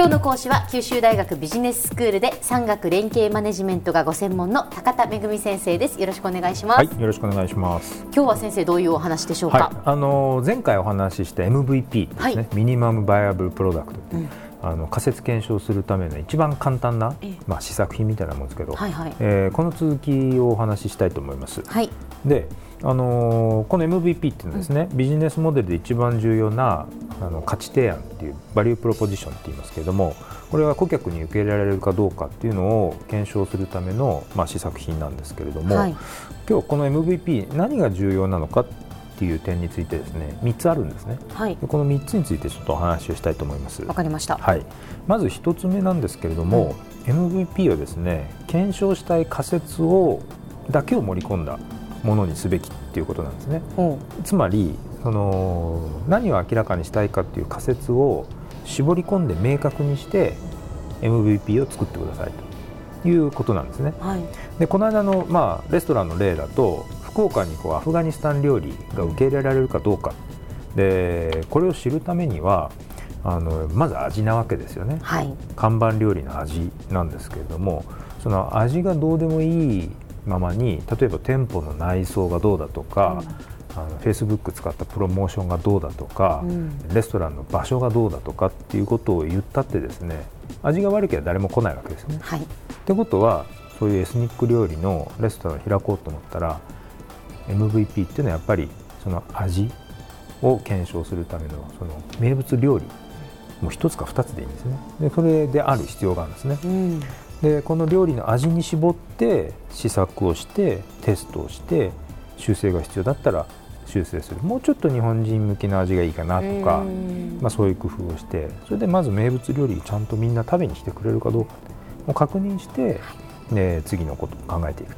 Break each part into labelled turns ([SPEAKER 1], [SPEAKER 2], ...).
[SPEAKER 1] 今日の講師は九州大学ビジネススクールで産学連携マネジメントがご専門の高田恵先生です。よろしくお願いします。
[SPEAKER 2] はいよろしくお願いします。
[SPEAKER 1] 今日は先生どういうお話でしょうか、はい、
[SPEAKER 2] あの前回お話しした MVP ですね、はい、ミニマムバイアブルプロダクト、うん。あの仮説検証するための一番簡単な、まあ、試作品みたいなもんですけど、はいはい、えー、この続きをお話ししたいと思います。はい、であのー、この MVP っていうのはですね、うん、ビジネスモデルで一番重要なあの価値提案っていうバリュープロポジションって言いますけれどもこれは顧客に受け入れられるかどうかっていうのを検証するための、まあ、試作品なんですけれども、はい、今日この MVP 何が重要なのかっていう点についてですね3つあるんですね、はい、この3つについてちょっとお話をしたいと思います。
[SPEAKER 1] わかりました、
[SPEAKER 2] はい、まず1つ目なんですけれども、うん、MVP はですね検証したい仮説をだけを盛り込んだものにすべきっていうことなんですね、うん、つまりその何を明らかにしたいかっていう仮説を絞り込んで明確にして MVP を作ってくださいということなんですね。はい、でこの間の、まあ、レストランの例だと福岡にこうアフガニスタン料理が受け入れられるかどうか。でこれを知るためにはあのまず味なわけですよね、はい、看板料理の味なんですけれどもその味がどうでもいいままに例えば店舗の内装がどうだとか、あのフェイスブック使ったプロモーションがどうだとか、うん、レストランの場所がどうだとかっていうことを言ったってですね味が悪ければ誰も来ないわけですね。はい、ってことはそういうエスニック料理のレストランを開こうと思ったら MVP っていうのはやっぱりその味を検証するためのその名物料理もう1つか2つでいいんですね。でそれである必要があるんですね、うん、でこの料理の味に絞って試作をしてテストをして修正が必要だったら修正する。もうちょっと日本人向きの味がいいかなとか、まあ、そういう工夫をしてそれでまず名物料理ちゃんとみんな食べに来てくれるかどうかを確認して、ね、次のことを考えていく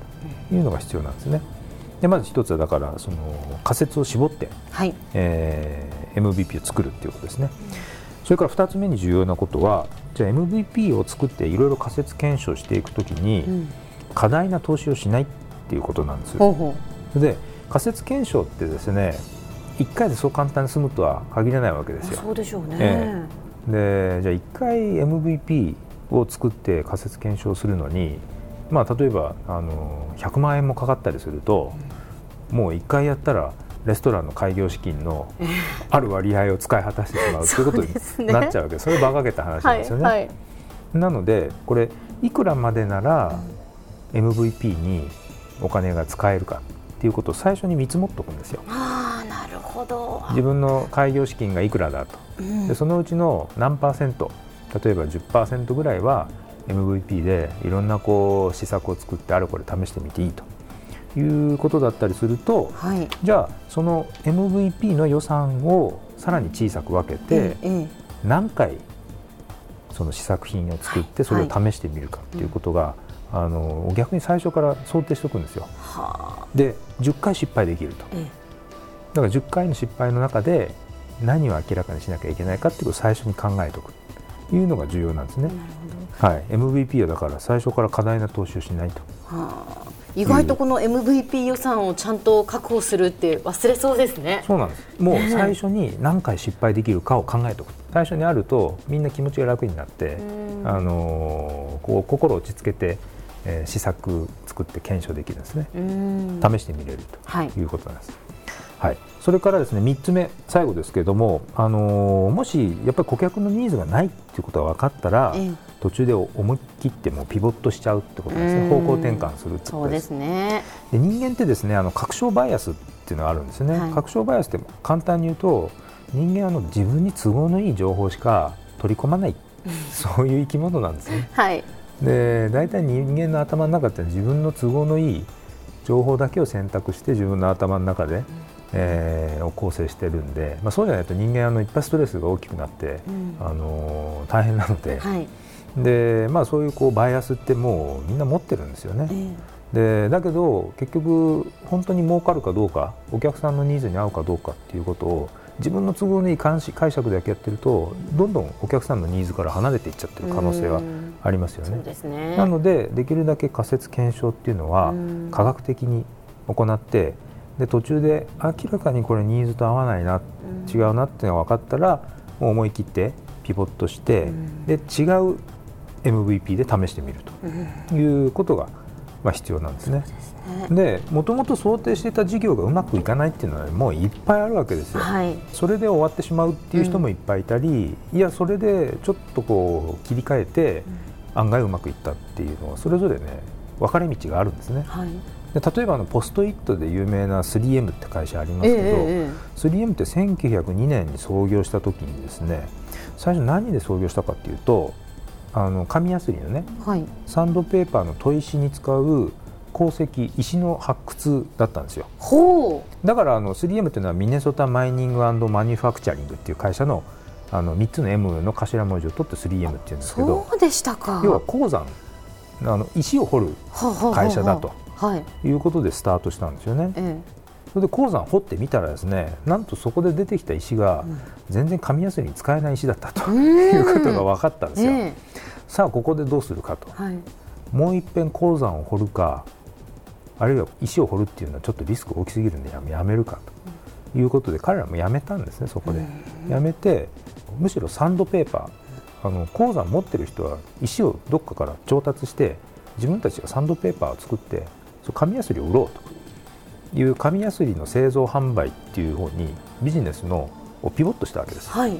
[SPEAKER 2] というのが必要なんですね。でまず一つはだからその仮説を絞って、はい。えー、MVP を作るっていうことですね。それから2つ目に重要なことはじゃあ MVP を作っていろいろ仮説検証していくときに、うん、過大な投資をしないっていうことなんです。ほうで仮説検証ってですね1回でそう簡単に済むとは限らないわけですよ。
[SPEAKER 1] そうでしょうね、え
[SPEAKER 2] ー、でじゃあ1回 MVP を作って仮説検証するのに、まあ、例えばあの100万円もかかったりすると、うん、もう1回やったらレストランの開業資金のある割合を使い果たしてしまうということになっちゃうわけそれ馬鹿げた話なんですよね。はいはい、なのでこれいくらまでなら MVP にお金が使えるかっていうことを最初に見積もっておくんですよ。
[SPEAKER 1] あなるほど。
[SPEAKER 2] 自分の開業資金がいくらだと、うん、でそのうちの何パーセント例えば10%ぐらいは MVP でいろんなこう施策を作ってあれこれ試してみていいということだったりすると、はい、じゃあその MVP の予算をさらに小さく分けて、何回その試作品を作ってそれを試してみるかっていうことが、あの逆に最初から想定しておくんですよ。で10回失敗できると。だから10回の失敗の中で何を明らかにしなきゃいけないかっていうことを最初に考えておくというのが重要なんですね。はい、MVP はだから最初から過大な投資をしないと。は
[SPEAKER 1] あ意外とこの MVP 予算をちゃんと確保するって忘れそうですね。
[SPEAKER 2] そうなんです。もう最初に何回失敗できるかを考えておく。最初にあるとみんな気持ちが楽になって、あのこう心を落ち着けて、えー、試作作って検証できるんですね。試してみれるということなんです。はい、はい、それからですね3つ目最後ですけれども、あのー、もしやっぱり顧客のニーズがないっていうことが分かったら、ええ。途中で思い切ってもピボットしちゃうってことですね。方向転換するってことです。ね。で人間ってですねあの確証バイアスっていうのがあるんですね、はい、確証バイアスって簡単に言うと人間はの自分に都合のいい情報しか取り込まない、そういう生き物なんですね、はい、で大体人間の頭の中って自分の都合のいい情報だけを選択して自分の頭の中で、うん、えー、を構成してるんで、まあ、そうじゃないと人間あのいっぱいストレスが大きくなって、うん、あの大変なので、はい。でまあ、そういうこうバイアスってもうみんな持ってるんですよね。えー、でだけど結局本当に儲かるかどうかお客さんのニーズに合うかどうかっていうことを自分の都合のいい解釈だけやってるとどんどんお客さんのニーズから離れていっちゃってる可能性はありますよね。ね。なのでできるだけ仮説検証っていうのは科学的に行ってで途中で明らかにこれニーズと合わないな違うなっていうのが分かったらもう思い切ってピボットして、うん、で違う MVP で試してみるということが、まあ、必要なんですね。でもともと想定していた事業がうまくいかないっていうのはもういっぱいあるわけですよ、はい、それで終わってしまうっていう人もいっぱいいたり、うん、いやそれでちょっとこう切り替えて案外うまくいったっていうのはそれぞれね分かれ道があるんですね。はいで例えばあのポストイットで有名な 3M って会社ありますけど、えー、3M って1902年に創業した時にですね最初何で創業したかっていうとあの紙やすりのね、はい、サンドペーパーの砥石に使う鉱石石の発掘だったんですよ。だからあの 3M っていうのはミネソタマイニングマニュファクチャリングっていう会社のあの3つの M の頭文字を取って 3M っていうんですけど
[SPEAKER 1] そうでしたか。
[SPEAKER 2] 要は鉱山あの石を掘る会社だとい。うことでスタートしたんですよね。それで鉱山掘ってみたらですねなんとそこで出てきた石が全然紙やすりに使えない石だったということが分かったんですよ。さあここでどうするかと、はい、もう一遍鉱山を掘るかあるいは石を掘るっていうのはちょっとリスク大きすぎるんでやめるかと。いうことで彼らもやめたんですねそこで。やめてむしろサンドペーパーあの鉱山持ってる人は石をどっかから調達して自分たちがサンドペーパーを作って紙やすりを売ろうと。いう紙やすりの製造販売っていう方にビジネスのをピボットしたわけです、はい、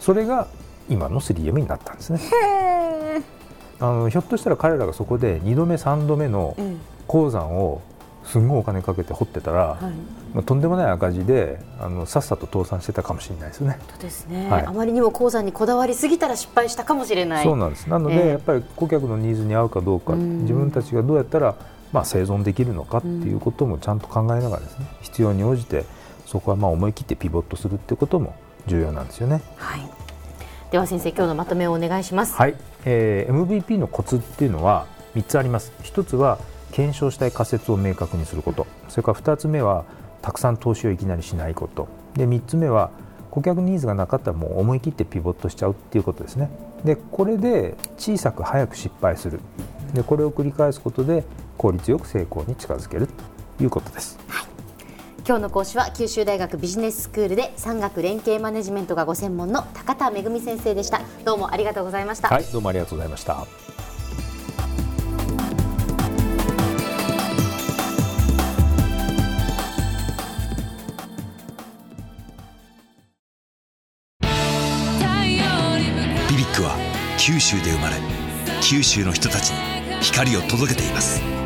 [SPEAKER 2] それが今の 3M になったんですね。あのひょっとしたら彼らがそこで2度目3度目の鉱山をすんごいお金かけて掘ってたら、はい、まあ、とんでもない赤字であのさっさと倒産してたかもしれないですね。
[SPEAKER 1] そうですね、はい、あまりにも鉱山にこだわりすぎたら失敗したかもしれない。
[SPEAKER 2] そうなんです。なので、えー、やっぱり顧客のニーズに合うかどうか自分たちがどうやったらまあ、生存できるのかっていうこともちゃんと考えながらですね、必要に応じてそこはまあ思い切ってピボットするっていうことも重要なんですよね。
[SPEAKER 1] はい、では先生今日のまとめをお願いします。
[SPEAKER 2] はい、えー、MVP のコツっていうのは3つあります。1つは検証したい仮説を明確にすること、それから2つ目はたくさん投資をいきなりしないこと、で3つ目は顧客ニーズがなかったらもう思い切ってピボットしちゃうっていうことですね。でこれで小さく早く失敗するでこれを繰り返すことで効率よく成功に近づけるということです。はい。
[SPEAKER 1] 今日の講師は九州大学ビジネススクールで産学連携マネジメントがご専門の高田恵先生でした。どうもありがとうございました。
[SPEAKER 2] はいどうもありがとうございました。
[SPEAKER 3] BBIQ は九州で生まれ九州の人たちに光を届けています